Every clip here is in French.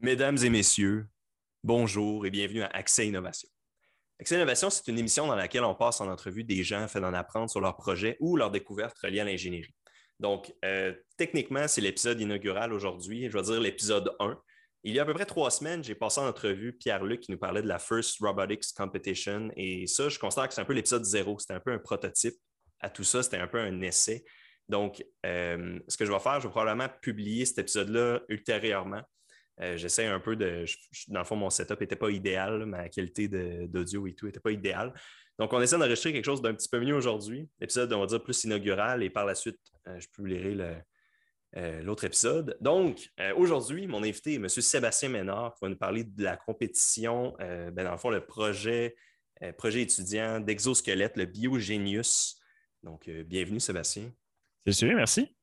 Mesdames et messieurs, bonjour et bienvenue à Accès Innovation. Accès Innovation, c'est une émission dans laquelle on passe en entrevue des gens afin d'en apprendre sur leurs projets ou leurs découvertes reliées à l'ingénierie. Donc, euh, techniquement, c'est l'épisode inaugural aujourd'hui, je vais dire l'épisode 1. Il y a à peu près trois semaines, j'ai passé en entrevue Pierre-Luc qui nous parlait de la First Robotics Competition. Et ça, je considère que c'est un peu l'épisode zéro. C'était un peu un prototype à tout ça. C'était un peu un essai. Donc, euh, ce que je vais faire, je vais probablement publier cet épisode-là ultérieurement. Euh, j'essaie un peu de. dans le fond, mon setup n'était pas idéal, ma qualité d'audio et tout n'était pas idéale. Donc, on essaie d'enregistrer quelque chose d'un petit peu mieux aujourd'hui. L'épisode, on va dire, plus inaugural et par la suite, je publierai le, euh, l'autre épisode. Donc, euh, aujourd'hui, mon invité est M. Sébastien Ménard qui va nous parler de la compétition, euh, ben, dans le fond, le projet, projet étudiant d'exosquelette, le Biogenius. Donc, bienvenue, Sébastien. C'est sûr, merci.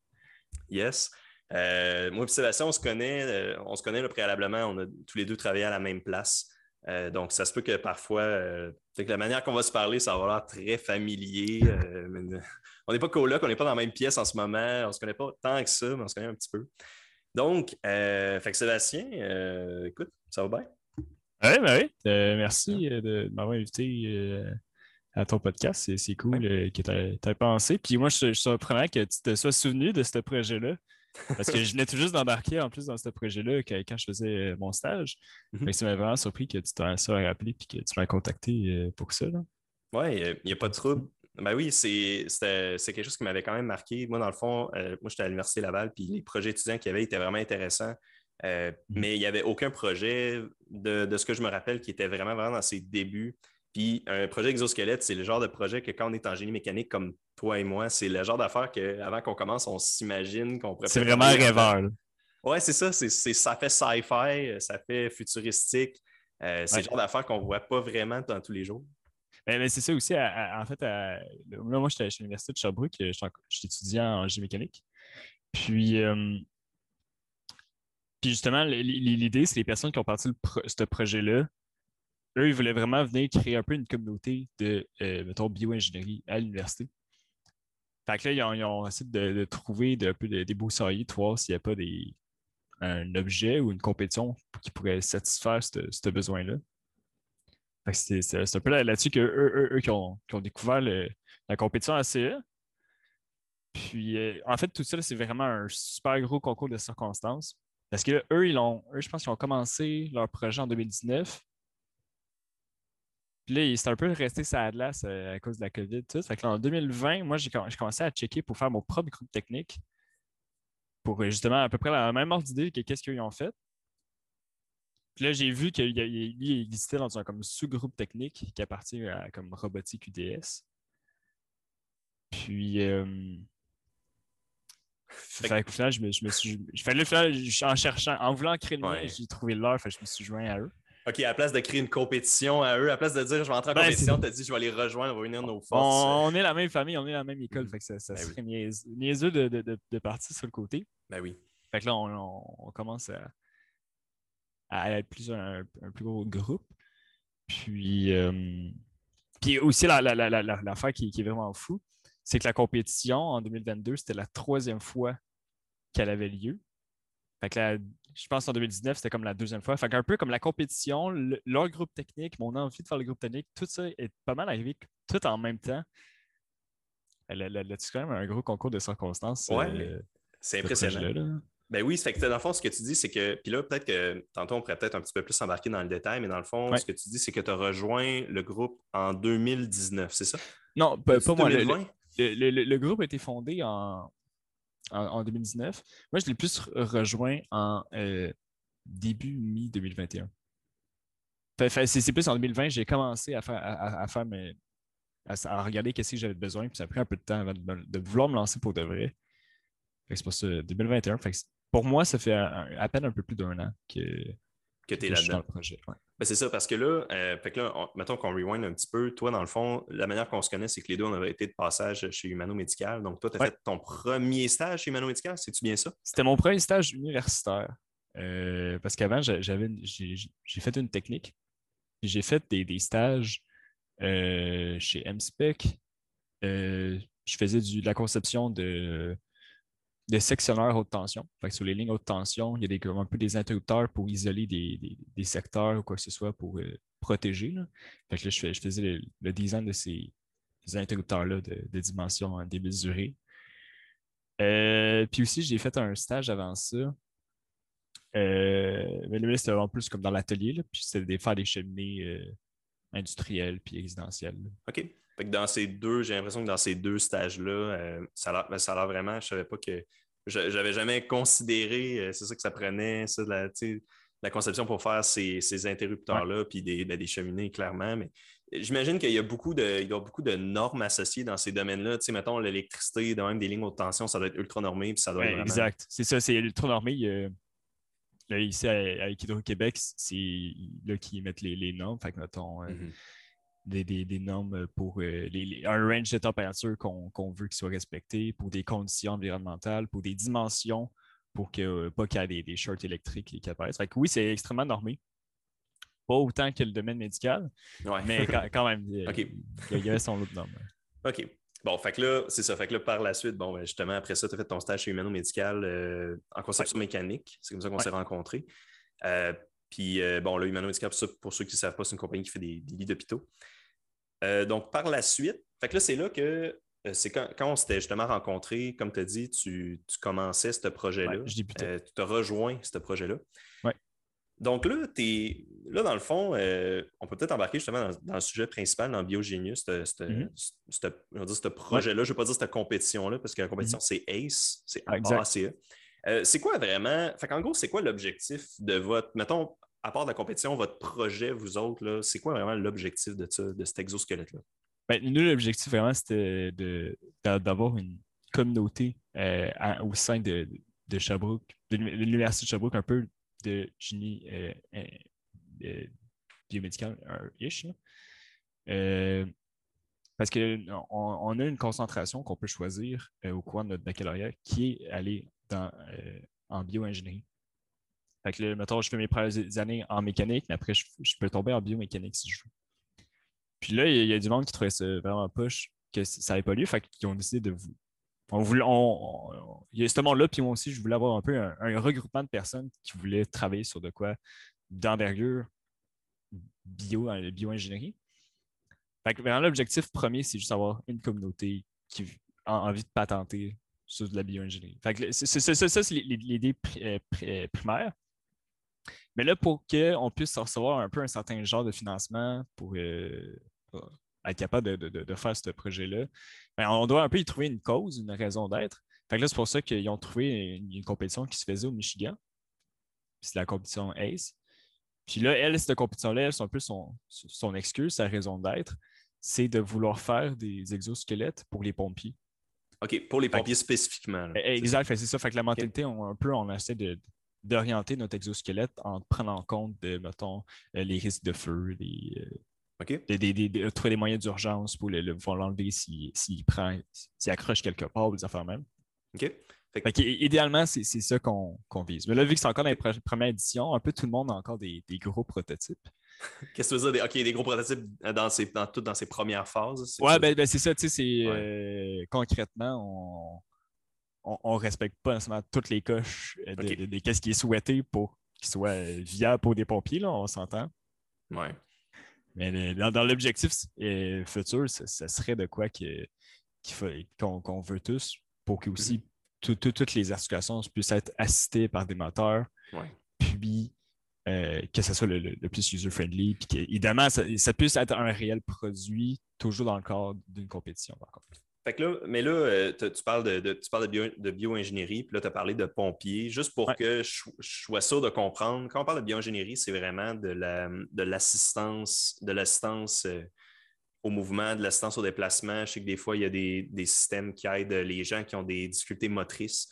Yes. Moi et Sébastien, on se connaît, on se connaît préalablement, on a tous les deux travaillé à la même place. donc, ça se peut que parfois, la manière qu'on va se parler, ça va avoir l'air très familier on n'est pas coloc, on n'est pas dans la même pièce en ce moment, on ne se connaît pas tant que ça, mais on se connaît un petit peu. Donc, euh, fait que Sébastien, euh, écoute, ça va bien? Oui, ben oui. Euh, merci de m'avoir invité à ton podcast. C'est cool que tu aies pensé. Puis moi, je, suis surprenant que tu te sois souvenu de ce projet-là. Parce que je venais tout juste d'embarquer en plus dans ce projet-là quand je faisais mon stage. Mm Ça m'a vraiment surpris que tu t'en sois rappelé et que tu m'as contacté pour ça. Oui, il n'y a, pas de trouble. Ben oui, c'est quelque chose qui m'avait quand même marqué. Moi, dans le fond, euh, moi, j'étais à l'Université Laval, puis les projets étudiants qu'il y avait étaient vraiment intéressants. Euh, mm-hmm. Mais il n'y avait aucun projet de, ce que je me rappelle qui était vraiment, vraiment dans ses débuts. Puis un projet exosquelette, c'est le genre de projet que quand on est en génie mécanique comme toi et moi, c'est le genre d'affaire qu'avant qu'on commence, on s'imagine qu'on pourrait. C'est vraiment rêveur. Oui, c'est ça. ça fait sci-fi, ça fait futuristique. Euh, c'est le genre d'affaire qu'on ne voit pas vraiment dans tous les jours. Mais, c'est ça aussi, en fait, moi, j'étais à l'Université de Sherbrooke, je suis étudiant en génie mécanique. Puis, euh, puis justement, l'idée, c'est les personnes qui ont parti ce projet-là, eux, ils voulaient vraiment venir créer un peu une communauté de, euh, mettons, bioingénierie à l'université. Fait que là, ils ont, essayé de, trouver un peu des beaux de voir s'il n'y a pas des, un objet ou une compétition qui pourrait satisfaire ce besoin-là. C'est un peu là-dessus qu'eux eux, qui, ont, découvert la compétition ACE. Puis, euh, en fait, tout ça, c'est vraiment un super gros concours de circonstances. Parce que eux, ils ont, eux, je pense qu'ils ont commencé leur projet en 2019. Puis là, c'est un peu resté ça Atlas euh, à cause de la COVID. Tout. Fait que en 2020, moi, j'ai commencé à checker pour faire mon propre groupe technique. Pour justement à peu près la même ordre d'idée que qu'est-ce qu'ils ont fait. Puis là, j'ai vu qu'il existait dans un comme sous-groupe technique qui appartient à comme robotique UDS. Puis, euh, fait, au final, je me, je me suis. Je, en cherchant, en voulant créer le mien, j'ai trouvé l'heure, je me suis joint à eux. OK, à la place de créer une compétition à eux, à la place de dire je vais entrer en ben, compétition, tu as dit je vais les rejoindre, on va unir nos forces. On, est la même famille, on est la même école, mm. fait que ça, ça ben serait niaiseux, de, de, de, partir sur le côté. Ben oui. Fait que là, on commence à, à être plus un, plus gros groupe. Puis, euh, puis aussi, l'affaire la, la, qui, qui, est vraiment fou, c'est que la compétition en 2022, c'était la troisième fois qu'elle avait lieu. Fait que je pense qu'en 2019, c'était comme la deuxième fois. Fait qu'un peu comme la compétition, leur groupe technique, mon envie de faire le groupe technique, tout ça est pas mal arrivé tout en même temps. Là-dessus, quand même un gros concours de circonstances. Ouais, euh, c'est impressionnant. Ben oui, fait que dans le fond, ce que tu dis, c'est que. Puis là, peut-être que tantôt, on pourrait peut-être un petit peu plus s'embarquer dans le détail, mais dans le fond, ce que tu dis, c'est que tu as rejoint le groupe en 2019, c'est ça? Non, pas, moi. Le, groupe a été fondé en, en, 2019. Moi, je l'ai plus rejoint en euh, début mi-2021. C'est plus en 2020, j'ai commencé à faire, à, faire à, regarder qu'est-ce que j'avais besoin, puis ça a pris un peu de temps avant de, vouloir me lancer pour de vrai. C'est pour ça, 2021 pour moi, ça fait à peine un peu plus d'un an que, que tu es là-dedans. Ben, c'est ça, parce que là, euh, là mettons qu'on rewind un petit peu. Toi, dans le fond, la manière qu'on se connaît, c'est que les deux, on avait été de passage chez Humano Médical. Donc, toi, tu as fait ton premier stage chez Humano Médical, c'est-tu bien ça? C'était mon premier stage universitaire. Euh, parce qu'avant, j'avais, j'ai, fait une technique. J'ai fait des, stages euh, chez MSPEC. je faisais du, de la conception de de sectionneurs haute tension. sur les lignes haute tension, il y a des, un peu des interrupteurs pour isoler des, secteurs ou quoi que ce soit pour euh, protéger. Là. je, faisais le, design de ces, interrupteurs-là de, dimension démesurée. Euh, puis aussi, j'ai fait un stage avant ça. Euh, mais là, c'était en plus comme dans l'atelier, puis c'était de faire des cheminées euh, industrielles puis résidentielles. OK. Dans ces deux, j'ai l'impression que dans ces deux stages-là, ça, a ben, ça a l'air vraiment, je savais pas que. J'avais jamais considéré, c'est ça que ça prenait, ça, la, la conception pour faire ces, interrupteurs-là, puis des, ben, des, cheminées, clairement. Mais J'imagine qu'il y a beaucoup de, il y a beaucoup de normes associées dans ces domaines-là. Tu sais, mettons, l'électricité, même des lignes haute tension, ça doit être ultra normé. Puis ça doit être Exact. C'est ça, c'est ultra normé. ici, avec Hydro-Québec, c'est là qui mettent les, normes. Fait que, mettons, euh, mm-hmm. Des, normes pour euh, un range de température qu'on veut qu'il soit respecté, pour des conditions environnementales, pour des dimensions, pour que, pas qu'il y ait des, shorts électriques qui apparaissent. Fait que oui, c'est extrêmement normé pas autant que le domaine médical, mais quand, même, il y avait son autre nom. OK. Bon, fait que là, c'est ça. Fait que là, par la suite, bon, ben, justement, après ça, tu as fait ton stage chez Humano-Médical euh, en conception mécanique. C'est comme ça qu'on s'est rencontrés. Euh, puis, euh, bon, là, Humano-Médical, pour, ceux qui ne savent pas, c'est une compagnie qui fait des, lits d'hôpitaux. donc, par la suite, fait que là, c'est là que c'est quand, on s'était justement rencontrés, comme tu as dit, tu, commençais ce projet-là. tu te rejoins ce projet-là. Ouais. Donc là, es, là, dans le fond, euh, on peut peut-être embarquer justement dans, le sujet principal, dans Biogenius, ce mm-hmm. projet-là. Je ne vais pas dire cette compétition-là, parce que la compétition, mm-hmm. c'est ACE, c'est ACE. Euh, c'est quoi vraiment, fait en gros, c'est quoi l'objectif de votre, mettons, à part de la compétition, votre projet, vous autres, c'est quoi vraiment l'objectif de, de cet exosquelette-là? Ben, nous, l'objectif vraiment, c'était d'avoir une communauté euh, au sein de, de Sherbrooke, de l'Université de Sherbrooke, un peu de génie euh, euh, biomédical, ish. Parce qu'on on a une concentration qu'on peut choisir au cours de notre baccalauréat qui est aller dans, en bioingénierie. Fait que là, mettons, je fais mes premières années en mécanique, mais après, je, peux tomber en biomécanique si je veux. Puis là, il y, a du monde qui trouvait ça vraiment poche, que ça n'avait pas lieu, fait qu'ils ont décidé de vous, on voulait, il y a ce monde-là, puis moi aussi, je voulais avoir un peu un, regroupement de personnes qui voulaient travailler sur de quoi d'envergure bio, euh, bio-ingénierie. l'objectif premier, c'est juste avoir une communauté qui a envie de patenter sur de la bio-ingénierie. c'est, ça, c'est l'idée euh, euh, primaire. Mais là, pour qu'on puisse recevoir un peu un certain genre de financement pour, être capable de, faire ce projet-là, ben, on doit un peu y trouver une cause, une raison d'être. c'est pour ça qu'ils ont trouvé une, compétition qui se faisait au Michigan. C'est la compétition ACE. Puis là, elle, cette compétition-là, c'est un peu son, excuse, sa raison d'être, c'est de vouloir faire des exosquelettes pour les pompiers. OK, pour les pompiers spécifiquement. E, exact, c'est ça. Fait que la mentalité, on, un peu, on essaie d'orienter notre exosquelette en prenant en compte, de, mettons, euh, les risques de feu, les, euh, de, trouver des moyens d'urgence pour le, l'enlever s'il prend, s'il accroche quelque part ou des affaires même. OK. idéalement, c'est, ça qu'on, vise. Mais là, vu que c'est encore dans les premières éditions, un peu tout le monde a encore des, gros prototypes. Qu'est-ce que tu veux dire? OK, des gros prototypes dans, ses, dans, toutes dans ses premières phases? Ouais, ben, ben, c'est ça. Tu sais, c'est, euh, concrètement, on ne respecte pas nécessairement toutes les coches de, qu'est-ce qui est souhaité pour qu'il soit viable pour des pompiers, là, on s'entend. Ouais. Mais dans, l'objectif euh, futur, ce serait de quoi qu'on veut tous pour que aussi mm-hmm. toutes les articulations puissent être assistées par des moteurs. Puis euh, que ce soit le, plus user-friendly. Puis évidemment, ça, ça, puisse être un réel produit, toujours dans le cadre d'une compétition, par contre mais là, euh, tu parles de, tu parles de, bioingénierie, puis là, tu as parlé de pompiers. Juste pour que je, sois sûr de comprendre, quand on parle de bioingénierie, c'est vraiment de l'assistance, de l'assistance euh, au mouvement, de l'assistance au déplacement. Je sais que des fois, il y a des, systèmes qui aident les gens qui ont des difficultés motrices.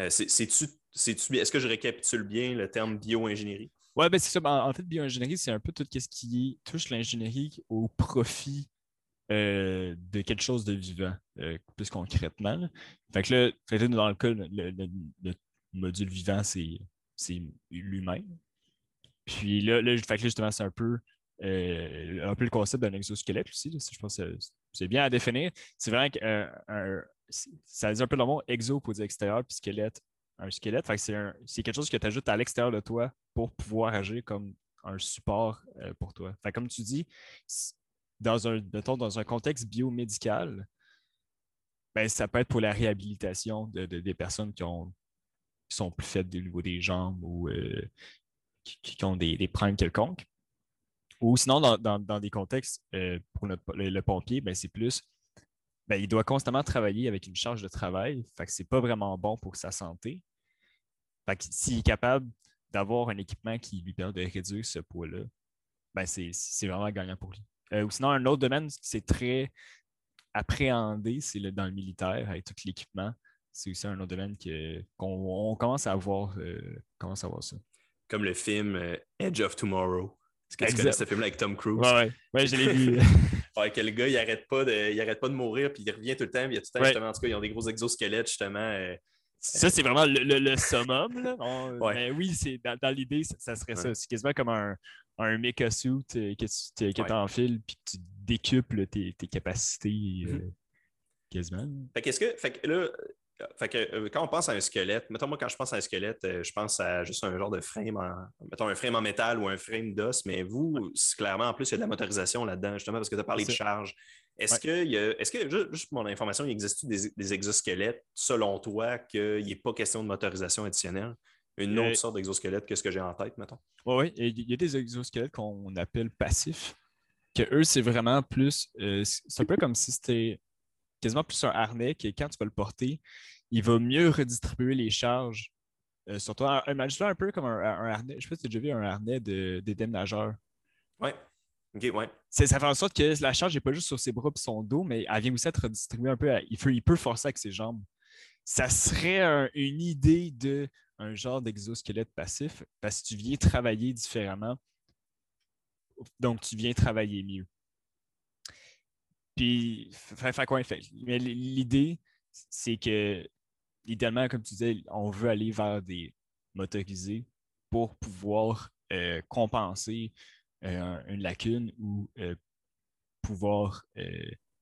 Euh, est-ce que je récapitule bien le terme bioingénierie? Oui, ben c'est ça. Ben, en fait, bioingénierie, c'est un peu tout ce qui touche l'ingénierie au profit euh, de quelque chose de vivant, euh, plus concrètement. Fait que là, dans le cas, le, module vivant, c'est l'humain. Puis là, fait que justement, c'est un peu, un peu le concept d'un exosquelette aussi. je pense que c'est bien à définir. C'est vrai que ça dire un peu le mot exo pour dire extérieur, puis squelette, un squelette. c'est quelque chose que tu ajoutes à l'extérieur de toi pour pouvoir agir comme un support euh, pour toi. Comme tu dis, dans un, dans un contexte biomédical, ben, ça peut être pour la réhabilitation de, des personnes qui, ont, sont plus faibles au niveau des jambes ou euh, qui, ont des, des problèmes quelconques. Ou sinon, dans, des contextes, euh, pour le, pompier, ben, c'est plus, ben, il doit constamment travailler avec une charge de travail. Fait que c'est pas vraiment bon pour sa santé. Fait que s'il est capable d'avoir un équipement qui lui permet de réduire ce poids-là, ben, c'est vraiment gagnant pour lui. Euh, ou sinon, un autre domaine, c'est très appréhendé, c'est dans le militaire, avec tout l'équipement. C'est aussi un autre domaine qu'on commence, à voir, euh, commence à voir ça. Comme le film euh, Edge of Tomorrow. Est-ce que tu connais ce film-là avec Tom Cruise? Oui, ouais. je l'ai vu. ouais, que le gars, il arrête pas de, il arrête pas de mourir, puis il revient tout le temps. il y a tout le temps, justement, en tout cas, ils ont des gros exosquelettes, justement. ça, c'est vraiment le, le, summum. Là. Mais oui, c'est dans, l'idée, ça, serait ça. C'est quasiment comme un, un mecha suit euh, que tu que t'enfiles puis que tu décuples tes, tes capacités euh, mhm. quasiment. Fait qu'est-ce que. Fait que là, fait que, euh, quand on pense à un squelette, mettons moi quand je pense à un squelette, je pense à juste un genre de frame en, mettons un frame en métal ou un frame d'os, mais vous, clairement, en plus, il y a de la motorisation là-dedans, justement, parce que tu as parlé de charge. Est-ce que, y a, est-ce que, juste pour mon information, il existe des, des exosquelettes, selon toi, qu'il n'y ait pas question de motorisation additionnelle? une autre sorte d'exosquelette que ce que j'ai en tête, mettons. Oui, il y a des exosquelettes qu'on appelle passifs, que eux, c'est vraiment plus. Euh, c'est un peu comme si c'était quasiment plus un harnais que quand tu vas le porter, il va mieux redistribuer les charges euh, sur toi. Imagine-toi un peu comme un, harnais. Je ne sais pas si tu as déjà vu un harnais de, des déménageurs. Oui. OK, ouais. Ça fait en sorte que la charge n'est pas juste sur ses bras et son dos, mais elle vient aussi être redistribuée un peu. il, peut, il peut forcer avec ses jambes. Ça serait une idée de un genre d'exosquelette passif parce que tu viens travailler différemment. Donc, tu viens travailler mieux. Puis, fait, quoi, fait. Mais l'idée, c'est que, idéalement, comme tu disais, on veut aller vers des motorisés pour pouvoir euh, compenser euh, une lacune ou euh, pouvoir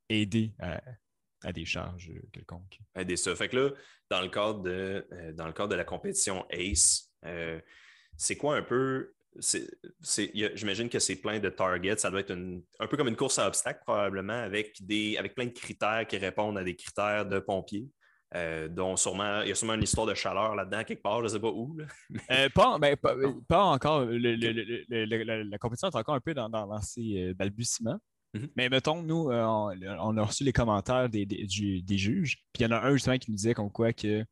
aider à, des charges quelconques. Aider ça. Fait que là, dans le cadre de, dans le cadre de la compétition ACE, c'est quoi un peu. J'imagine que c'est plein de targets. Ça doit être un peu comme une course à obstacles, probablement, avec, des, avec plein de critères qui répondent à des critères de pompiers. dont sûrement, il y a sûrement une histoire de chaleur là-dedans, quelque part, je ne sais pas où. pas, ben, pas, encore. la compétition est encore un peu dans, dans ses balbutiements. Mhm. Mais mettons, nous, euh, on, a reçu les commentaires des, juges, puis il y en a un justement qui nous disait comme quoi que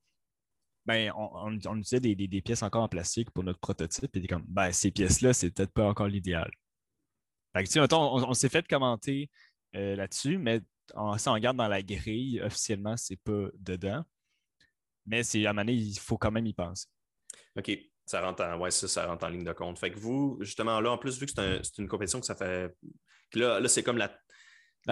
ben, on, utilisait des, pièces encore en plastique pour notre prototype, et comme ben, ces pièces-là, c'est peut-être pas encore l'idéal. on, s'est fait commenter euh, là-dessus, mais on, si on regarde dans la grille, officiellement, c'est pas dedans. Mais c'est à un moment donné, il faut quand même y penser. OK. Ça rentre en, ouais, ça, ça rentre en ligne de compte. Fait que vous, justement, là, en plus, vu que c'est une compétition que ça fait Là, là c'est comme la,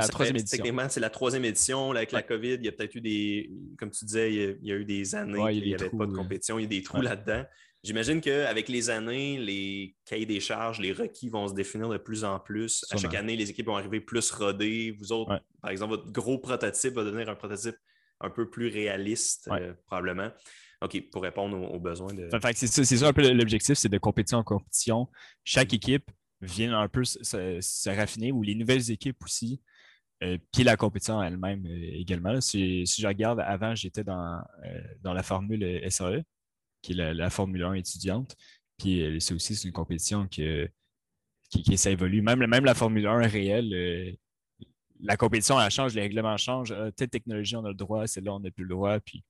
troisième édition. Techniquement, c'est la troisième édition. avec la COVID, il y a peut-être eu des, comme tu disais, il y a, eu des années où il n'y avait pas de compétition, il y a des trous là-dedans. J'imagine qu'avec les années, les cahiers des charges, les requis vont se définir de plus en plus. À chaque année, les équipes vont arriver plus rodées. Vous autres, par exemple, votre gros prototype va devenir un prototype un peu plus réaliste, euh, probablement. OK, pour répondre aux, besoins de. c'est ça, un peu l'objectif, c'est de compétition en compétition. Chaque équipe viennent un peu se, raffiner, ou les nouvelles équipes aussi, euh, puis la compétition elle-même euh, également. Si, je regarde, avant, j'étais dans, euh, dans la formule SAE, qui est la, Formule 1 étudiante, puis c'est aussi une compétition que, qui, qui ça évolue. Même, même la Formule 1 réelle, la compétition, elle change, les règlements changent. telle technologie, on a le droit, celle-là, on n'a plus le droit, puis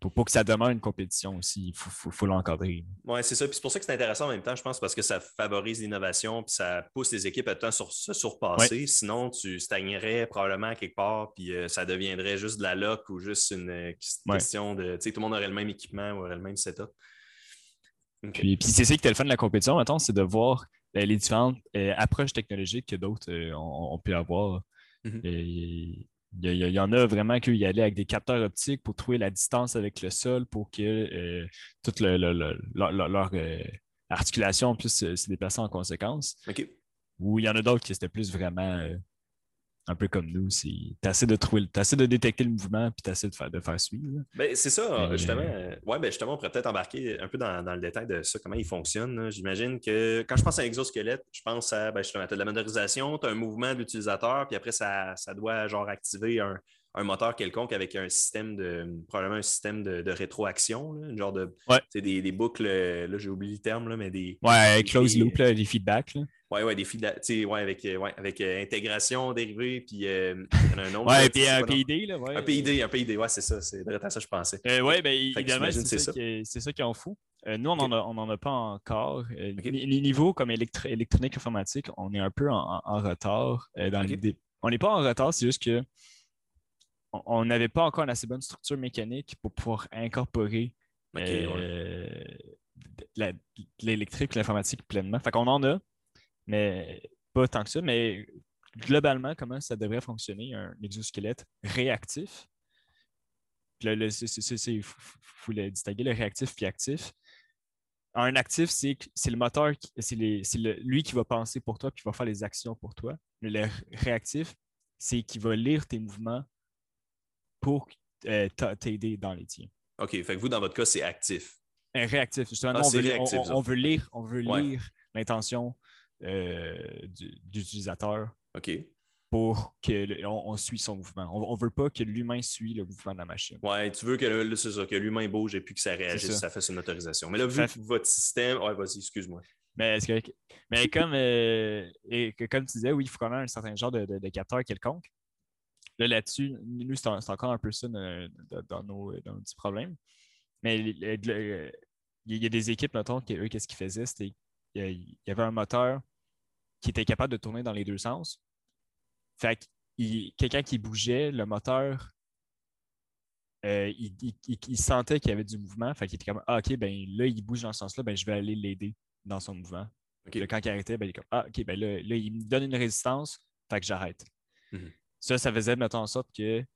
pour, que ça demeure une compétition aussi, il faut, l'encadrer. Oui, c'est ça. Puis c'est pour ça que c'est intéressant en même temps, je pense, parce que ça favorise l'innovation, puis ça pousse les équipes à temps sur, se surpasser. Sinon, tu stagnerais probablement quelque part, puis euh, ça deviendrait juste de la loc ou juste une euh, question de. Tu sais, tout le monde aurait le même équipement ou aurait le même setup. Puis, c'est ça qui était le fun de la compétition, maintenant, c'est de voir euh, les différentes approches technologiques que d'autres ont, pu avoir. Mm-hmm. Il y, en a vraiment qui y allaient avec des capteurs optiques pour trouver la distance avec le sol pour que euh, toute leur euh, articulation puisse se, déplacer en conséquence. Ou il y en a d'autres qui étaient plus vraiment euh, un peu comme nous. Tu essaies de trouver, essaies de détecter le mouvement, puis tu essaies de faire, de faire suivre. Ben, c'est ça, justement. Ouais, ben, justement, on pourrait peut-être embarquer un peu dans, le détail de ça, comment il fonctionne. J'imagine que quand je pense à un exosquelette, je pense à, ben, as de la motorisation, tu as un mouvement de l'utilisateur, puis après, ça, ça doit genre activer un, un moteur quelconque avec un système de, probablement un système de, rétroaction, là, genre de, des, des, boucles, là j'ai oublié le terme, là, mais des... Ouais, close loop, là, des feedbacks. Là. Ouais, ouais, des feedbacks, ouais, avec, euh, ouais, avec euh, intégration dérivée, puis euh, il y en a un autre. ouais, puis un PID, là, ouais. Un PID, un PID, ouais, c'est ça, c'est à ça je pensais. ouais, ben, évidemment, c'est ça, c'est ça qui en fout. nous, on n'en a, a, pas encore. Les niveaux comme électronique informatique, on est un peu en, retard dans l'idée. On n'est pas en retard, c'est juste que on n'avait pas encore une assez bonne structure mécanique pour pouvoir incorporer euh, l'électrique et l'informatique pleinement. Fait qu'on en a, mais pas tant que ça. Mais globalement, comment ça devrait fonctionner un exosquelette réactif? Il faut le distinguer, le réactif et actif. Un actif, c'est le moteur, c'est lui qui va penser pour toi et qui va faire les actions pour toi. Le réactif, c'est qui va lire tes mouvements pour euh, t'aider dans les tiens. OK. Fait que vous, dans votre cas, c'est actif. Réactif. Justement, ah, on, veut, on, veut, lire, on veut lire l'intention euh, d'utilisateur. OK. Pour qu'on on suit son mouvement. On ne veut pas que l'humain suit le mouvement de la machine. Ouais, tu veux que, ça, que l'humain bouge et puis que ça réagisse, ça. fasse une autorisation. Mais là, vu votre système. Ouais, vas-y, excuse-moi. Mais, que, mais comme, euh, et que, comme tu disais, oui, il faut quand même un certain genre de, de capteur quelconque. Là, là-dessus, nous, c'est encore un peu ça dans nos, petits problèmes. Mais il y a des équipes, mettons, qui, eux, qu'est-ce qu'ils faisaient? C'était il y avait un moteur qui était capable de tourner dans les deux sens. Fait que quelqu'un qui bougeait, le moteur, euh, il, sentait qu'il y avait du mouvement. Fait qu'il était comme Ah, OK, ben là, il bouge dans ce sens-là, ben je vais aller l'aider dans son mouvement. quand il arrêtait, ben, il est comme Ah, OK, ben là, il me donne une résistance, fait que j'arrête. Mhm. Ça, ça faisait, mettons, en sorte qu'il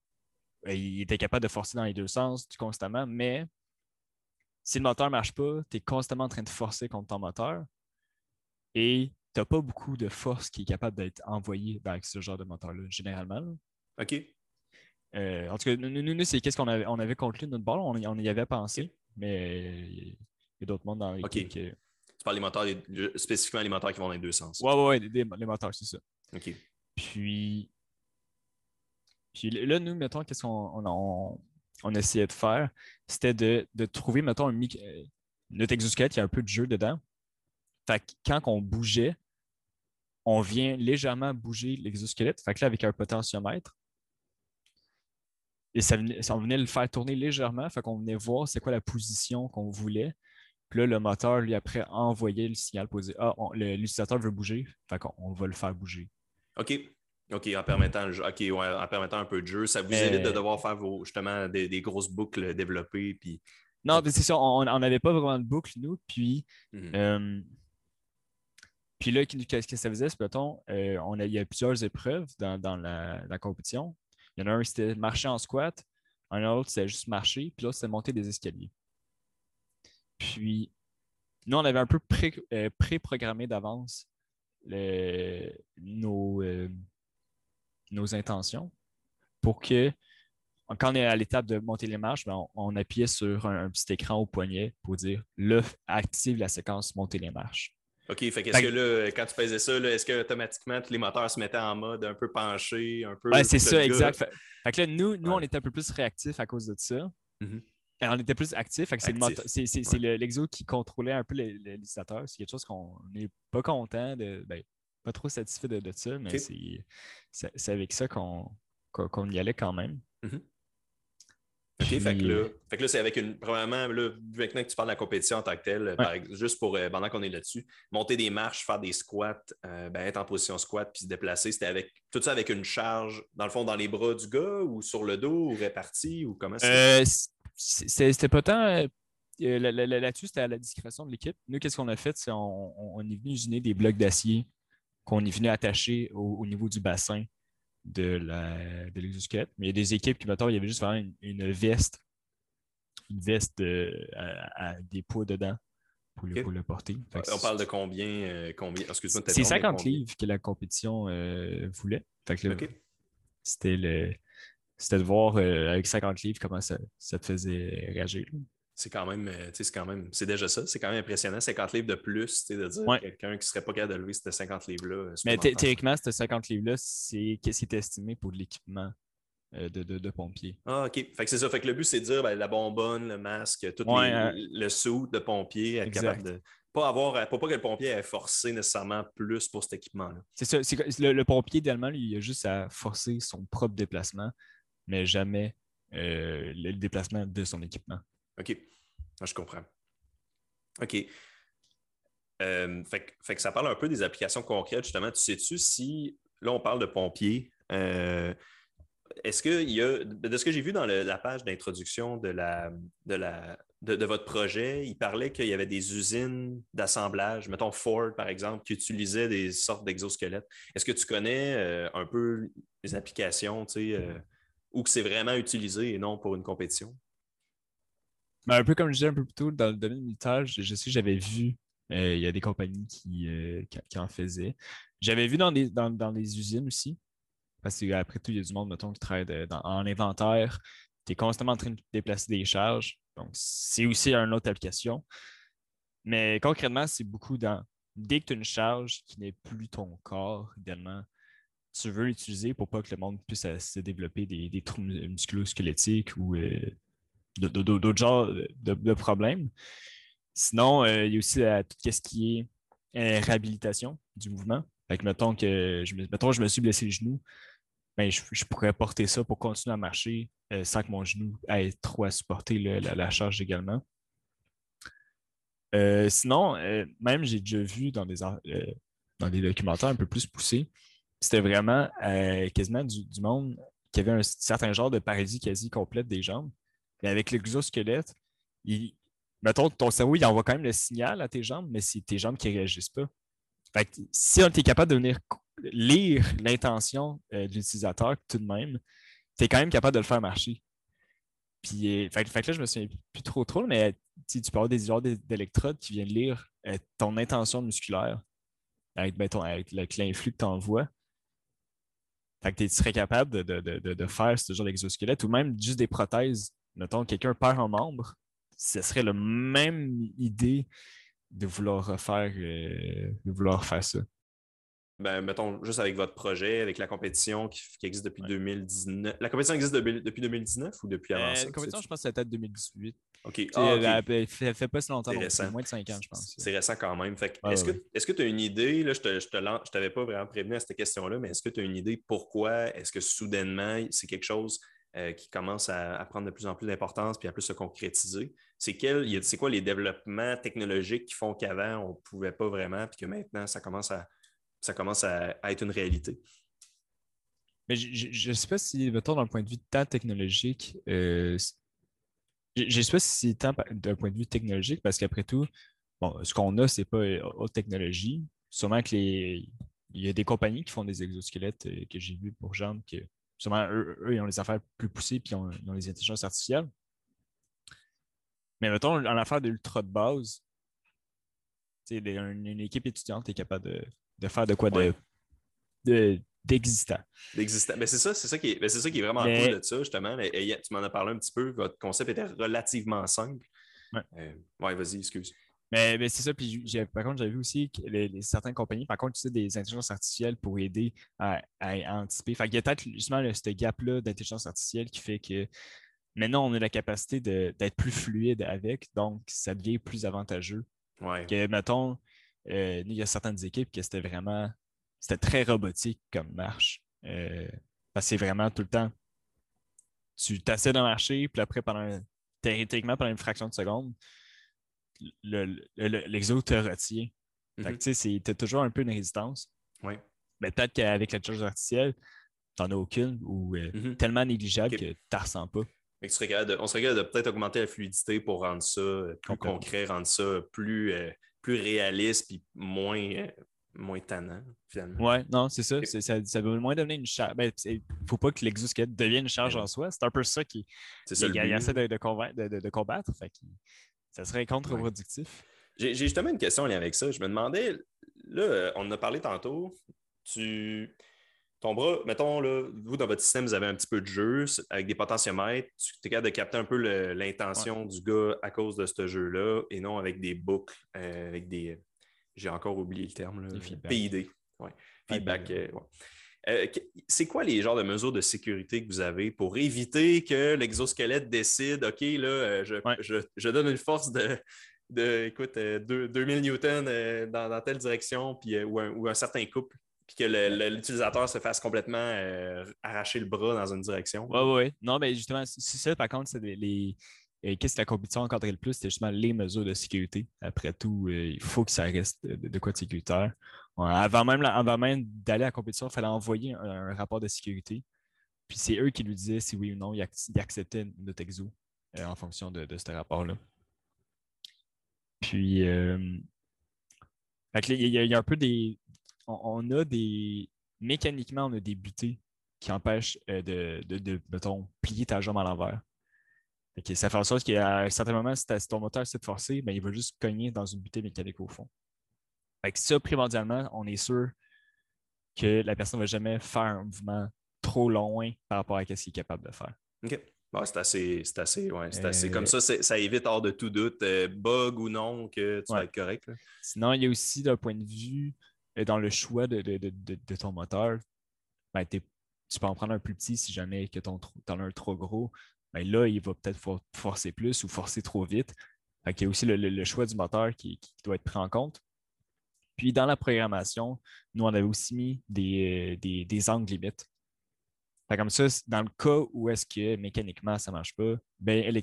ben, était capable de forcer dans les deux sens constamment, mais si le moteur ne marche pas, tu es constamment en train de forcer contre ton moteur et tu n'as pas beaucoup de force qui est capable d'être envoyée avec ce genre de moteur-là, généralement. OK. Euh, en tout cas, nous, c'est qu'est-ce qu'on avait, on avait conclu notre bord, on, y avait pensé, mais il y a d'autres mondes dans l'équipe Tu parles des moteurs, spécifiquement les moteurs qui vont dans les deux sens. Oui, oui, oui, les moteurs, c'est ça. OK. Puis, puis là, nous, mettons, qu'est-ce qu'on on, essayait de faire? C'était de, trouver, mettons, un euh, notre exosquelette, il y a un peu de jeu dedans. Fait que quand on bougeait, on vient légèrement bouger l'exosquelette. Fait que là, avec un potentiomètre, et ça venait, ça venait le faire tourner légèrement. Fait qu'on venait voir c'est quoi la position qu'on voulait. Puis là, le moteur, lui, après, envoyait le signal pour dire Ah, l'utilisateur veut bouger. Fait qu'on va le faire bouger. OK. OK, en permettant, en permettant un peu de jeu, ça vous évite de devoir faire vos, justement des, grosses boucles développées. Puis... Non, c'est ça, on n'avait pas vraiment de boucle, nous. Puis, euh, puis là, qu'est-ce que ça faisait? Mettons, euh, on a, il y a plusieurs épreuves dans, la, compétition. Il y en a un, c'était marcher en squat. Un autre, c'était juste marcher. Puis l'autre, c'était monter des escaliers. Puis, nous, on avait un peu euh, pré-programmé d'avance nos, nos intentions pour que, quand on est à l'étape de monter les marches, ben, on, appuyait sur un, petit écran au poignet pour dire là, active la séquence monter les marches. OK, fait qu'est-ce que là, quand tu faisais ça, est-ce que automatiquement tous les moteurs se mettaient en mode un peu penché, un peu. C'est ça, exact. Fait, que là, nous, nous on était un peu plus réactifs à cause de ça. Mm-hmm. on était plus actifs. C'est l'exo qui contrôlait un peu l'utilisateur. C'est quelque chose qu'on n'est pas content de. Ben, pas trop satisfait de, ça, mais c'est avec ça qu'on y allait quand même. Mm-hmm. OK, fait que là, là c'est avec une. Probablement, là, maintenant que tu parles de la compétition en tant que telle, juste pour euh, pendant qu'on est là-dessus, monter des marches, faire des squats, euh, ben, être en position squat puis se déplacer, c'était avec tout ça avec une charge, dans le fond, dans les bras du gars ou sur le dos ou réparti ou comment euh, C'était pas tant. Là-dessus, c'était à la discrétion de l'équipe. Nous, qu'est-ce qu'on a fait? C'est on, on, est venu usiner des blocs d'acier qu'on est venu attacher au, niveau du bassin de l'exosquelette. Mais il y a des équipes qui, mettons, il y avait juste vraiment une, veste, une veste à, des poids dedans pour, le, porter. on parle de combien, euh, combien... C'est 50 livres que la compétition euh, voulait. c'était le c'était de voir euh, avec 50 livres comment ça, te faisait réagir. C'est quand même, euh, c'est quand même, c'est déjà ça, c'est quand même impressionnant, 50 livres de plus, de dire quelqu'un qui serait pas capable de lever ces 50 livres-là. Mais théoriquement, ces 50 livres-là, c'est qu'est-ce qui est estimé pour l'équipement euh, de, de, pompier. Ah, OK. Fait que c'est ça. Fait que le but, c'est de dire ben, la bonbonne, le masque, tout le sou de pompier, être capable de. Pas avoir, pour pas que le pompier ait forcé nécessairement plus pour cet équipement-là. C'est ça. Le, le, pompier, idéalement, lui, il a juste à forcer son propre déplacement mais jamais euh, le déplacement de son équipement. OK. Ah, je comprends. OK. Euh, fait, que ça parle un peu des applications concrètes, justement. Tu sais-tu si, là, on parle de pompiers, euh, est-ce qu'il y a, de ce que j'ai vu dans la page d'introduction de, la, de, la, de, votre projet, il parlait qu'il y avait des usines d'assemblage, mettons Ford par exemple, qui utilisaient des sortes d'exosquelettes. Est-ce que tu connais un peu les applications, tu sais, que c'est vraiment utilisé et non pour une compétition? Ben, un peu comme je disais un peu plus tôt, dans le domaine militaire, je, sais que j'avais vu, euh, il y a des compagnies euh, qui, en faisaient. J'avais vu dans des, dans, les usines aussi, parce qu'après tout, il y a du monde, mettons, qui travaille en inventaire. Tu es constamment en train de déplacer des charges. Donc, c'est aussi une autre application. Mais concrètement, c'est beaucoup dans. Dès que tu as une charge qui n'est plus ton corps, idéalement, tu veux l'utiliser pour pas que le monde puisse euh, se développer des, des troubles musculo-squelettiques ou d'autres genres de, problèmes. Sinon, euh, il y a aussi tout ce qui est réhabilitation du mouvement. Fait que mettons que je me, je me suis blessé le genou, ben, je, pourrais porter ça pour continuer à marcher sans que mon genou ait trop à supporter la, charge également. sinon, même j'ai déjà vu dans des, dans des documentaires un peu plus poussés, c'était vraiment euh, quasiment du, monde qui avait un certain genre de paralysie quasi complète des jambes. Mais avec l'exosquelette, mettons, ton cerveau, il envoie quand même le signal à tes jambes, mais c'est tes jambes qui ne réagissent pas. si on est capable de venir lire l'intention euh, de l'utilisateur tout de même, tu es quand même capable de le faire marcher. Puis, euh, fait, que là, je me souviens plus trop trop, mais tu peux avoir des genres d'électrodes qui viennent lire ton intention musculaire avec, ben, avec l'influx que tu envoies. Fait que tu serais capable de, faire ce genre d'exosquelette ou même juste des prothèses. Mettons, quelqu'un perd un membre, ce serait la même idée de vouloir refaire, euh, de vouloir faire ça ben, mettons, juste avec votre projet, avec la compétition qui, existe depuis 2019. La compétition existe depuis 2019 ou depuis avant euh, ça? La compétition, je pense que c'est peut-être 2018. OK. Ah, Elle, fait, fait, pas si longtemps, c'est moins de 5 ans, je pense. C'est récent quand même. est-ce que tu as une idée, là, je ne je t'avais pas vraiment prévenu à cette question-là, mais est-ce que tu as une idée pourquoi? Est-ce que soudainement, c'est quelque chose euh, qui commence à, prendre de plus en plus d'importance puis à plus se concrétiser? C'est quoi les développements technologiques qui font qu'avant, on ne pouvait pas vraiment, puis que maintenant, ça commence à ça commence à, être une réalité? Mais je ne sais pas si, mettons, d'un point de vue tant technologique, euh, je ne sais pas si c'est d'un point de vue technologique, parce qu'après tout, bon, ce qu'on a, ce n'est pas euh, haute technologie. Sûrement que les. Il y a des compagnies qui font des exosquelettes que j'ai vus pour jambes que sûrement eux, ils ont des affaires plus poussées puis ils ont, ils ont les intelligences artificielles. Mais mettons, en affaire d'ultra de base, une, une équipe étudiante est capable de, de faire de quoi de, d'existant. D'existant. Mais c'est ça, c'est ça qui est, ça qui est vraiment cool de ça, justement. tu m'en as parlé un petit peu. Votre concept était relativement simple. Ouais, euh, vas-y, excuse. Mais, mais c'est ça. Puis par contre, j'avais vu aussi que les, certaines compagnies, par contre, tu sais, des intelligences artificielles pour aider à, anticiper. Fait il y a peut-être justement ce gap-là d'intelligence artificielle qui fait que maintenant, on a la capacité d'être plus fluide avec, donc ça devient plus avantageux. Ouais. Que, mettons, euh, il y a certaines équipes qui c'était vraiment c'était très robotique comme marche. Euh, parce que c'est vraiment tout le temps. Tu t'assieds de marcher, puis après, pendant théoriquement, pendant une fraction de seconde, l'exo te retient. Mm-hmm. tu sais, tu as toujours un peu une résistance. Mais peut-être qu'avec la charge artificielle, tu n'en as aucune ou euh, mm-hmm. tellement négligeable que tu ne ressens pas. on serait capable de peut-être augmenter la fluidité pour rendre ça plus concret, rendre ça plus, plus réaliste puis moins, euh, moins tannant, finalement. Ouais, non, c'est ça. Ça, ça veut moins devenir une charge. Il ben, ne faut pas que l'exosquelette devienne une charge en soi. C'est un peu ça qui, c'est ça, qui essaie de, de, de, combattre. Ça serait contre-productif. J'ai justement une question en lien avec ça. Je me demandais, là, on en a parlé tantôt. Tu ton bras, mettons, là, vous, dans votre système, vous avez un petit peu de jeu avec des potentiomètres. Tu es capable de capter un peu l'intention du gars à cause de ce jeu-là et non avec des boucles, euh, avec des. J'ai encore oublié le terme. Là, PID. Ouais. Feedback. Euh, euh, c'est quoi les genres de mesures de sécurité que vous avez pour éviter que l'exosquelette décide, OK, là, je, donne une force de, de écoute, 2000 newtons dans, telle direction, puis, ou, un, certain couple puis que l'utilisateur se fasse complètement euh, arracher le bras dans une direction. Oui, oui. Non, mais justement, c'est ça, par contre, c'est les. Euh, qu'est-ce que la compétition encadrait le plus? C'est justement les mesures de sécurité. Après tout, euh, il faut que ça reste de, quoi de sécuritaire. Avant même, d'aller à la compétition, il fallait envoyer un, rapport de sécurité. Puis c'est eux qui lui disaient si oui ou non ils, acceptaient notre exo en fonction de, ce rapport-là. Puis, il y, a un peu des, on, a des. Mécaniquement, on a des butées qui empêchent euh, de, de, plier ta jambe à l'envers. ça fait en sorte qu'à un certain moment, si, ton moteur s'est forcé, ben, il va juste cogner dans une butée mécanique au fond. Fait ça, primordialement, on est sûr que la personne ne va jamais faire un mouvement trop loin par rapport à ce qu'il est capable de faire. OK. c'est assez, c'est assez, assez comme euh, ça, ça évite hors de tout doute, euh, bug ou non, que tu vas être correct. Sinon, il y a aussi d'un point de vue dans le choix de, ton moteur, ben, tu peux en prendre un plus petit si jamais que ton, en as un trop gros. Ben, là, il va peut-être forcer plus ou forcer trop vite. il y a aussi le, choix du moteur qui, doit être pris en compte. Puis dans la programmation, nous, on avait aussi mis des, des, angles limites. comme ça, dans le cas où est-ce que mécaniquement ça ne marche pas, ben,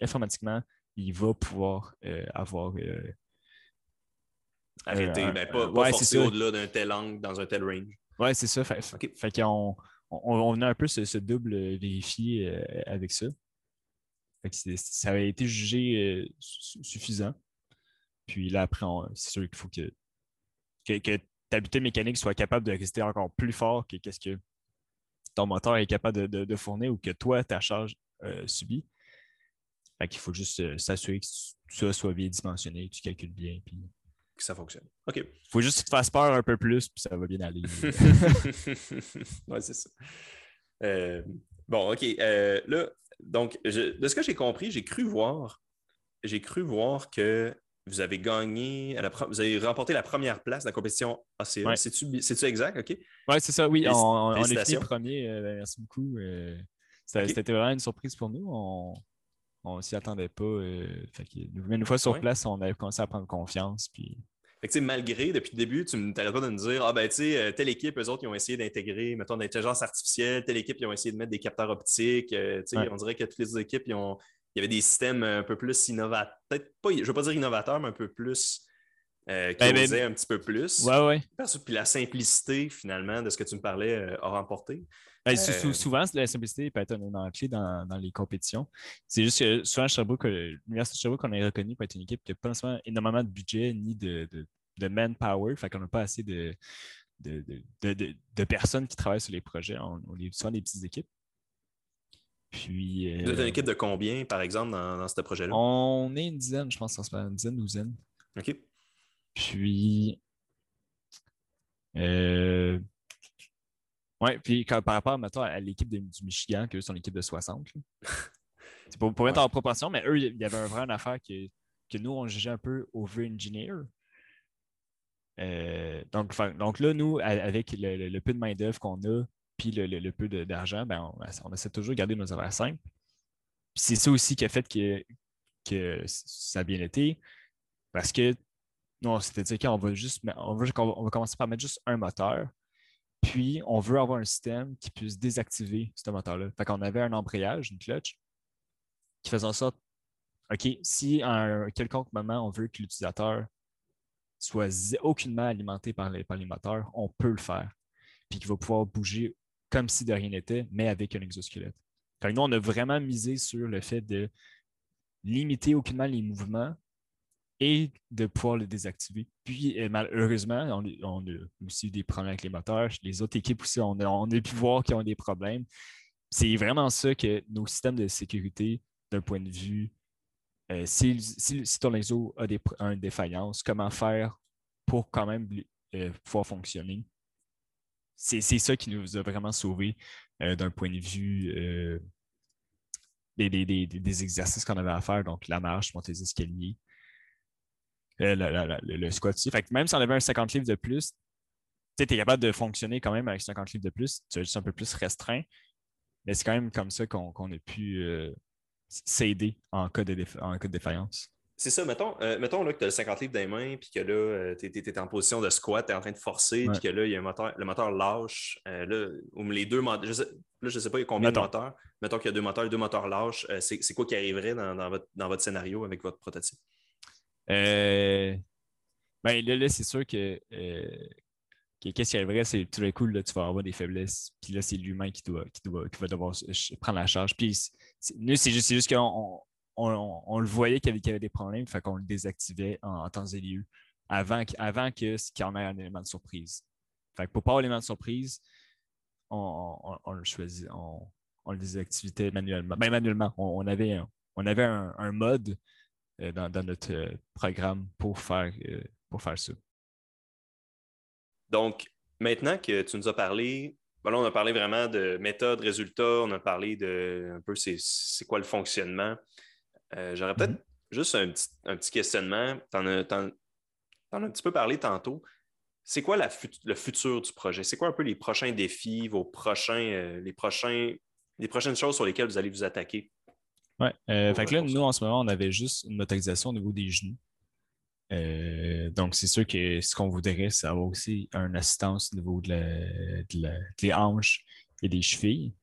informatiquement, il va pouvoir euh, avoir euh, Arrêter, ben, pas, pas forcer au-delà d'un tel angle dans un tel range. Oui, c'est ça. Fait, qu'on on, venait un peu ce, double vérifier euh, avec ça. ça avait été jugé euh, suffisant. Puis là, après, c'est sûr qu'il faut que, que, ta butée mécanique soit capable de rester encore plus fort que ce que ton moteur est capable de, fournir ou que toi, ta charge euh, subit. Fait qu'il faut juste s'assurer que ça soit bien dimensionné, que tu calcules bien. Puis que ça fonctionne. OK. Il faut juste que tu te fasses peur un peu plus, puis ça va bien aller. oui, c'est ça. Euh, bon, OK. Euh, là, donc, de ce que j'ai compris, j'ai cru voir, j'ai cru voir que vous avez gagné, vous avez remporté la première place de la compétition ACA. C'est-tu exact? OK? Oui, c'est ça, oui. On, on est fini premier. Euh, ben, merci beaucoup. C'était vraiment une surprise pour nous. On ne s'y attendait pas. une fois sur place, on avait commencé à prendre confiance. Puis malgré, depuis le début, tu n'arrêtes pas de nous dire Ah, ben, tu sais, euh, telle équipe, eux autres, ils ont essayé d'intégrer, mettons, l'intelligence artificielle, telle équipe, ils ont essayé de mettre des capteurs optiques. Euh, On dirait que toutes les équipes, ils ont, il y avait des systèmes un peu plus innovateurs. Peut-être pas, je ne veux pas dire innovateurs, mais un peu plus. Euh, qui ben, ben, un petit peu plus. Ouais, ouais. Puis la simplicité, finalement, de ce que tu me parlais, euh, a remporté. Ben, souvent, la simplicité peut être un élément clé dans, dans, les compétitions. C'est juste que souvent, Sherbrooke, l'Université de Sherbrooke, on est reconnu pour être une équipe qui n'a pas nécessairement énormément de budget ni de, de, de manpower. Fait qu'on n'a pas assez de, de, de, personnes qui travaillent sur les projets. On, est souvent des petites équipes. Puis, Vous êtes une euh, équipe de combien, par exemple, dans, dans ce projet-là? On est une dizaine, je pense, en une dizaine, douzaine. OK. Puis, euh, ouais, puis par rapport à l'équipe du Michigan, qui eux sont l'équipe de 60. C'est pour, pour mettre en proportion, mais eux, il y avait un vrai affaire que, que nous, on jugeait un peu over-engineer. Euh, donc, donc là, nous, avec le, peu de main-d'œuvre qu'on a, puis le, peu d'argent, ben on, essaie toujours de garder nos affaires simples. c'est ça aussi qui a fait que, ça a bien été. Parce que non, c'est-à-dire qu'on va juste on va commencer par mettre juste un moteur. Puis on veut avoir un système qui puisse désactiver ce moteur-là. Fait qu'on avait un embrayage, une clutch, qui faisait en sorte, OK, si à un quelconque moment on veut que l'utilisateur soit aucunement alimenté par les, par les moteurs, on peut le faire. Puis qu'il va pouvoir bouger comme si de rien n'était, mais avec un exosquelette. Fait nous, on a vraiment misé sur le fait de limiter aucunement les mouvements et de pouvoir le désactiver. Puis, euh, malheureusement, on, a aussi des problèmes avec les moteurs. Les autres équipes aussi, on a, on a pu voir qu'ils ont des problèmes. C'est vraiment ça que nos systèmes de sécurité, d'un point de vue, euh, si, ton réseau a des, une défaillance, comment faire pour quand même euh, pouvoir fonctionner? C'est ça qui nous a vraiment sauvés d'un point de vue des, exercices qu'on avait à faire, donc la marche, monter les escaliers, le, squat même si on avait un 50 livres de plus, tu es capable de fonctionner quand même avec 50 livres de plus, tu es juste un peu plus restreint, mais c'est quand même comme ça qu'on a pu s'aider en, en cas de défaillance. C'est ça, mettons, euh, mettons là, que tu as le 50 livres dans les mains, puis que là, euh, tu es, en position de squat, tu es en train de forcer, puis que là, il y a un moteur, le moteur lâche. Euh, là, ou les deux moteurs, je sais, là, je sais pas il y a combien de moteurs. Mettons qu'il y a deux moteurs, deux moteurs lâches. c'est quoi qui arriverait dans, votre, dans, votre, scénario avec votre prototype? ben, là, c'est sûr que qu'est-ce qui arriverait, c'est tout d'un coup, là, tu vas avoir des faiblesses, puis là, c'est l'humain qui, doit, qui, doit, qui va devoir prendre la charge. Puis, nous, c'est juste, juste qu'on on, le voyait qu'il y, avait des problèmes, fait qu'on le désactivait en, temps et lieu avant, que ce qu'il y en ait un élément de surprise. Fait que pour pas avoir l'élément de surprise, on, le choisit, on, le désactivait manuellement. Ben, manuellement, on, avait, un, mode euh, dans, notre euh, programme pour faire, euh, pour faire ça. Donc, maintenant que tu nous as parlé, ben on a parlé vraiment de méthode, résultat, on a parlé de un peu c'est quoi le fonctionnement. Euh, j'aurais peut-être mhm. juste un petit, questionnement. Tu en, as un petit peu parlé tantôt. C'est quoi le futur du projet? C'est quoi un peu les prochains défis, vos prochains, euh, les, prochains, les prochaines choses sur lesquelles vous allez vous attaquer? Oui. Euh, fait que là, nous, en ce moment, on avait juste une motorisation au niveau des genoux. donc, c'est sûr que ce qu'on voudrait, c'est avoir aussi une assistance au niveau de des hanches et des chevilles.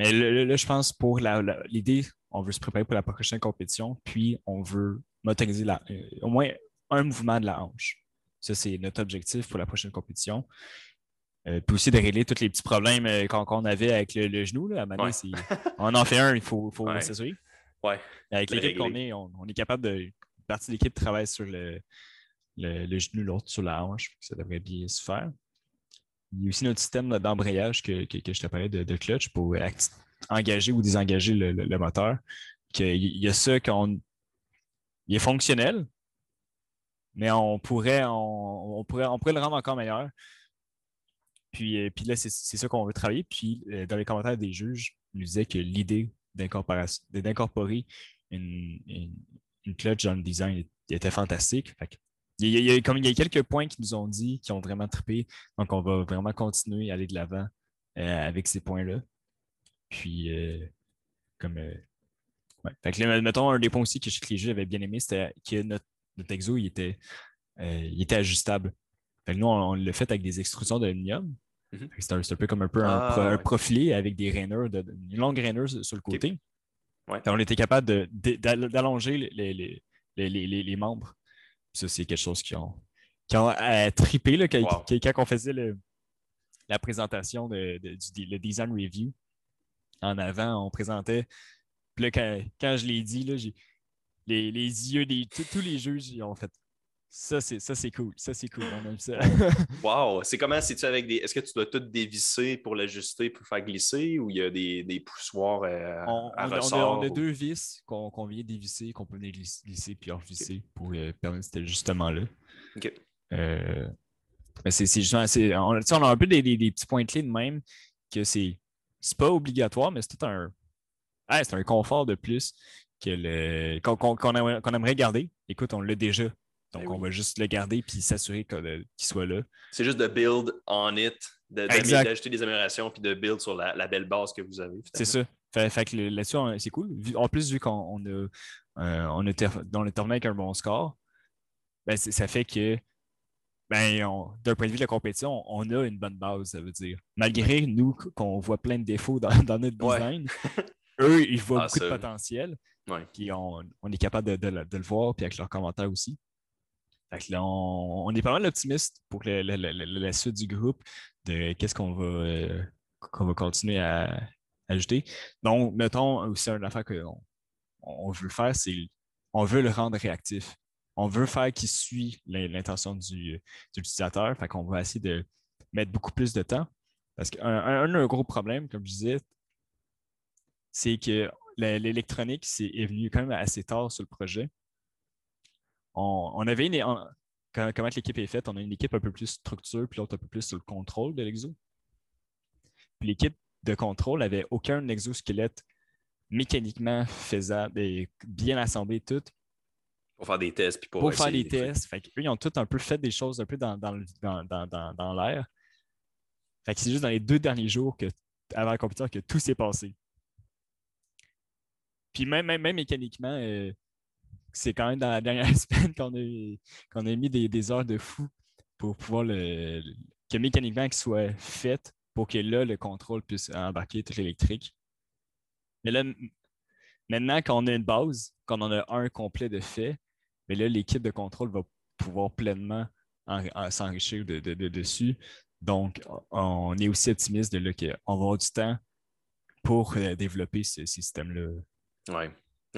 Mais là, je pense pour l'idée, on veut se préparer pour la prochaine compétition, puis on veut motoriser la, euh, au moins un mouvement de la hanche. Ça, c'est notre objectif pour la prochaine compétition. Euh, puis aussi de régler tous les petits problèmes euh, qu'on avait avec le, genou. Là, à on en fait un, il faut, faut s'assurer. Ouais. Avec l'équipe qu'on est, on, est capable de. Une partie de l'équipe travaille sur le, le genou, l'autre sur la hanche. Ça devrait bien se faire. Il y a aussi notre système d'embrayage que, je te parlais de, clutch pour engager ou désengager le, moteur. il y a ça qu'on. Il est fonctionnel, mais on pourrait, on, pourrait, on pourrait le rendre encore meilleur. Puis, euh, puis là, c'est ça qu'on veut travailler. Puis euh, dans les commentaires des juges, ils nous disaient que l'idée d'incorporer une, une, clutch dans le design était fantastique. Il y, a, comme, il y a quelques points qui nous ont dit, qui ont vraiment trippé. Donc, on va vraiment continuer à aller de l'avant euh, avec ces points-là. Puis, euh, comme. Euh, fait que mettons, un des points aussi que les jeux avaient bien aimé, c'était que notre, exo, il était, il était ajustable. Fait que nous, on, l'a fait avec des extrusions d'aluminium. Mm C'est un, peu comme un peu un, ah, profilé avec des rainures, une longue rainure sur le côté. On était capable d'allonger les, les, membres ça, c'est quelque chose qui ont, qui ont euh, trippé là, quand, on faisait la présentation de, du le design review. En avant, on présentait. Puis là, quand, je l'ai dit, là, les, les, yeux des tous les juges ils ont fait ça, c'est ça, c'est cool. Ça, c'est cool. On aime ça. wow! C'est comment? C'est-tu avec des. Est-ce que tu dois tout dévisser pour l'ajuster, pour faire glisser ou il y a des, des poussoirs euh, on, à on, a, deux vis qu'on vient dévisser, qu'on peut venir glisser puis revisser pour euh, permettre cet ajustement-là. OK. Euh, mais c'est justement. On, on, a un peu des, des, petits points clés de même que c'est pas obligatoire, mais c'est tout un. c'est un confort de plus qu'on aimerait garder. Écoute, on l'a déjà donc, ben on va juste le garder puis s'assurer qu'il soit là. C'est juste de build on it, d'ajouter des améliorations puis de build sur la, belle base que vous avez. C'est ça. Fait, que là-dessus, c'est cool. En plus, vu qu'on a, euh, on était, on avec un bon score, ben, ça fait que ben, d'un point de vue de la compétition, on a une bonne base, ça veut dire. Malgré nous, qu'on voit plein de défauts dans, notre design, eux, ils voient ah, beaucoup de potentiel. Puis on, est capable de, le voir, puis avec leurs commentaires aussi on, est pas mal optimiste pour la suite du groupe de qu'est-ce qu'on va, euh, va continuer à ajouter. Donc, mettons aussi une affaire qu'on on veut faire, c'est on veut le rendre réactif. On veut faire qu'il suit l'intention du, de l'utilisateur. Fait qu'on va essayer de mettre beaucoup plus de temps. Parce qu'un un, gros problème, comme je disais, c'est que l'électronique est venue quand même assez tard sur le projet on, avait une, comment l'équipe est faite? On a une équipe un peu plus structure, puis l'autre un peu plus sur le contrôle de l'exo. Puis l'équipe de contrôle n'avait aucun exosquelette mécaniquement faisable et bien assemblé tout. Pour faire des tests. Puis pour, pour faire des, tests. Fait eux, ils ont tous un peu fait des choses un peu dans, dans, dans, dans l'air. Fait que c'est juste dans les deux derniers jours que, avant la compétition que tout s'est passé. Puis même, même, même mécaniquement, euh, c'est quand même dans la dernière semaine qu'on a, a mis des, des, heures de fou pour pouvoir le, que mécaniquement qu'il soit fait pour que là, le contrôle puisse embarquer tout l'électrique. Mais là, maintenant qu'on a une base, qu'on en a un complet de fait, mais là, l'équipe de contrôle va pouvoir pleinement s'enrichir de, dessus. Donc, on est aussi optimiste de là qu'on va avoir du temps pour euh, développer ce système-là. Oui. Ouais,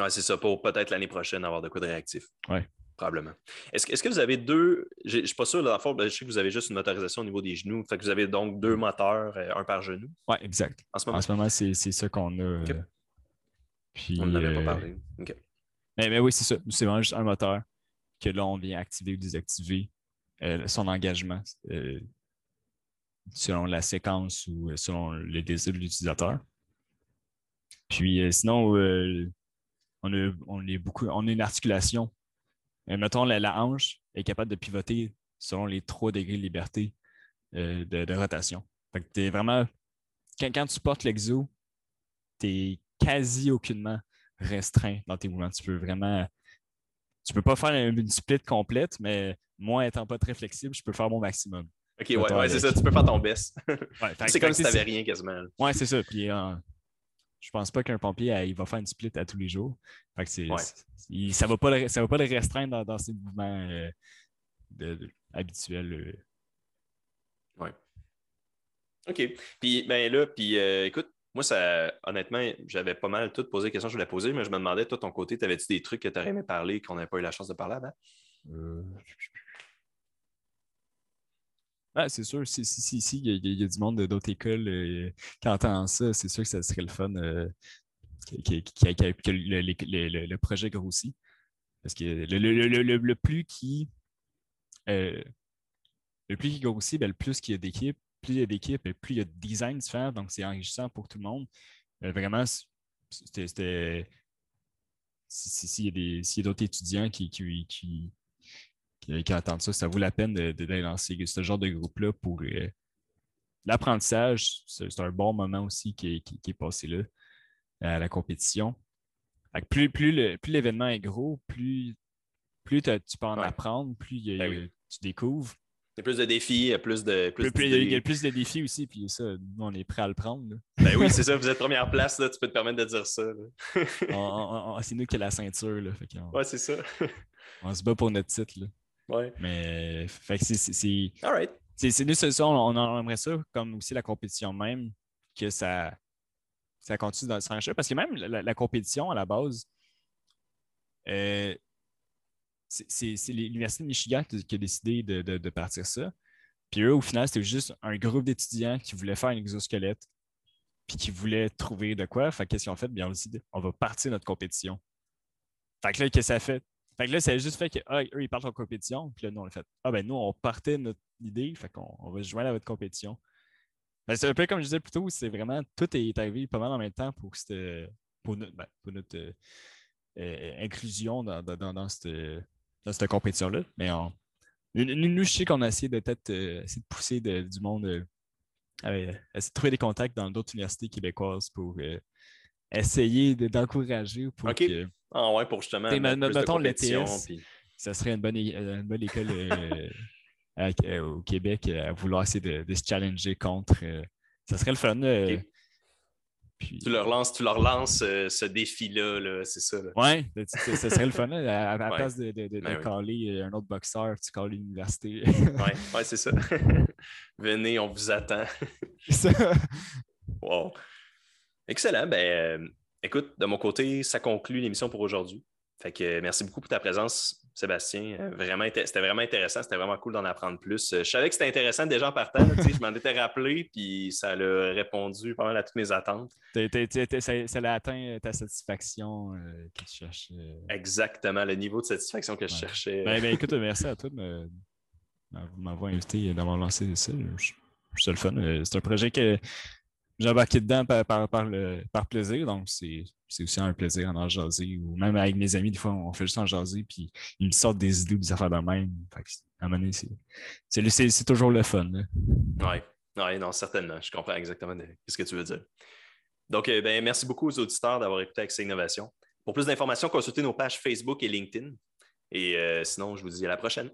c'est ça, pour peut-être l'année prochaine avoir de quoi de réactif. Oui. Probablement. Est-ce, est que vous avez deux. Je ne suis pas sûr, dans la ben, je sais que vous avez juste une motorisation au niveau des genoux. Fait que vous avez donc deux moteurs, euh, un par genou? Oui, exact. En ce moment, en ce moment c'est, ça qu'on a. Euh, puis, on n'avait pas parlé. Mais, oui, c'est ça. C'est vraiment juste un moteur que là, on vient activer ou désactiver son engagement selon la séquence ou selon le désir de l'utilisateur. Puis euh, sinon, euh, on, a, on, est beaucoup, on a une articulation. Euh, mettons, la, hanche est capable de pivoter selon les trois degrés de liberté de, rotation. Fait que es vraiment, quand, tu portes l'exo, tu es quasi aucunement restreint dans tes mouvements. Tu peux vraiment. Tu peux pas faire une split complète, mais moi, étant pas très flexible, je peux faire mon maximum. OK, ouais, c'est ça. Tu peux faire ton best. c'est comme si tu n'avais rien quasiment. Ouais, c'est ça. Puis je pense pas qu'un pompier il va faire une split à tous les jours. Fait que ça ne va, pas le, va pas le restreindre dans, ses mouvements euh, habituels. Euh. Oui. OK. Puis ben là, puis euh, écoute, moi, ça, honnêtement, j'avais pas mal tout posé des questions que je voulais poser, mais je me demandais, toi, ton côté, t'avais-tu des trucs que tu aurais aimé parler qu'on n'avait pas eu la chance de parler avant? Ah, c'est sûr, si, si, si, il y, a du monde d'autres écoles euh, qui entend ça, c'est sûr que ça serait le fun euh, que, le, projet grossit. Parce que le, plus qui euh, le plus qui grossit, ben, le plus qu'il y a d'équipes, plus il y a d'équipes, plus il y a de design différents, donc c'est enrichissant pour tout le monde. vraiment, c'était. S'il y a d'autres étudiants qui qui, entendent ça, ça vaut la peine d'aller dans ce genre de groupe-là pour euh, l'apprentissage. C'est un bon moment aussi qui est, passé là, à la compétition. plus l'événement est gros, plus, plus tu peux en apprendre, plus ben tu découvres. Il y a plus de défis, il y a plus de. Plus il y a plus de défis aussi, puis ça, nous, on est prêt à le prendre. Ben oui, c'est ça, vous êtes première place, là, tu peux te permettre de dire ça. c'est nous qui avons la ceinture. Là, Ouais, c'est ça. on se bat pour notre titre. Là. Ouais. Mais fait que c'est. All right. C'est nous, ça, on, on aimerait ça, comme aussi la compétition même, que ça, ça continue dans le Parce que même la, compétition à la base, euh, c'est l'Université de Michigan qui, a décidé de, de, partir ça. Puis eux, au final, c'était juste un groupe d'étudiants qui voulaient faire un exosquelette, puis qui voulaient trouver de quoi. Fait qu'est-ce qu'ils ont fait? Bien, on on va partir notre compétition. Fait que là, qu'est-ce que ça fait? Fait que là, ça a juste fait qu'eux, ah, ils partent en compétition. Puis là, nous, on a fait Ah, ben nous, on partait notre idée. Fait qu'on on va se joindre à votre compétition. Ben, c'est un peu comme je disais plus tôt, c'est vraiment tout est arrivé pas mal en même temps pour, pour notre, ben, pour notre euh, euh, inclusion dans, dans, dans, cette, dans cette compétition-là. Mais on, nous, je sais qu'on a essayé de peut-être euh, essayer de pousser du monde, essayer de trouver des contacts dans d'autres universités québécoises pour essayer d'encourager pour que ah ouais, pour justement. mettons l'ETS. Ça serait une bonne, une bonne école euh, euh, au Québec euh, à vouloir essayer de, se challenger contre. ça serait le fun. Puis... Tu leur lances, tu leur lances ce défi-là, c'est ça. Oui, ça serait le fun. À, la place de, de, de, ben caler un autre boxeur, tu calls l'université. oui, ouais, c'est ça. Venez, on vous attend. ça. wow. Excellent. Ben, Écoute, de mon côté, ça conclut l'émission pour aujourd'hui. Fait que merci beaucoup pour ta présence, Sébastien. Euh, vraiment, c'était vraiment intéressant. C'était vraiment cool d'en apprendre plus. Euh, je savais que c'était intéressant déjà en partant. je m'en étais rappelé, puis ça a répondu pas mal à toutes mes attentes. ça, a atteint ta satisfaction que tu cherchais. Exactement, le niveau de satisfaction que je cherchais. Ben, ben, écoute, merci à toi de m'avoir invité, d'avoir lancé ça. Je, je, le fun. C'est un projet que j'ai embarqué dedans par, par, plaisir, donc c'est aussi un plaisir en jaser. Ou même avec mes amis, des fois, on fait juste en jaser, puis ils me sortent des idées ou des affaires de même. à un moment c'est toujours le fun. Oui, ouais, non, certainement. Je comprends exactement ce que tu veux dire. Donc, euh, ben, merci beaucoup aux auditeurs d'avoir écouté Accès Innovation. Pour plus d'informations, consultez nos pages Facebook et LinkedIn. Et euh, sinon, je vous dis à la prochaine.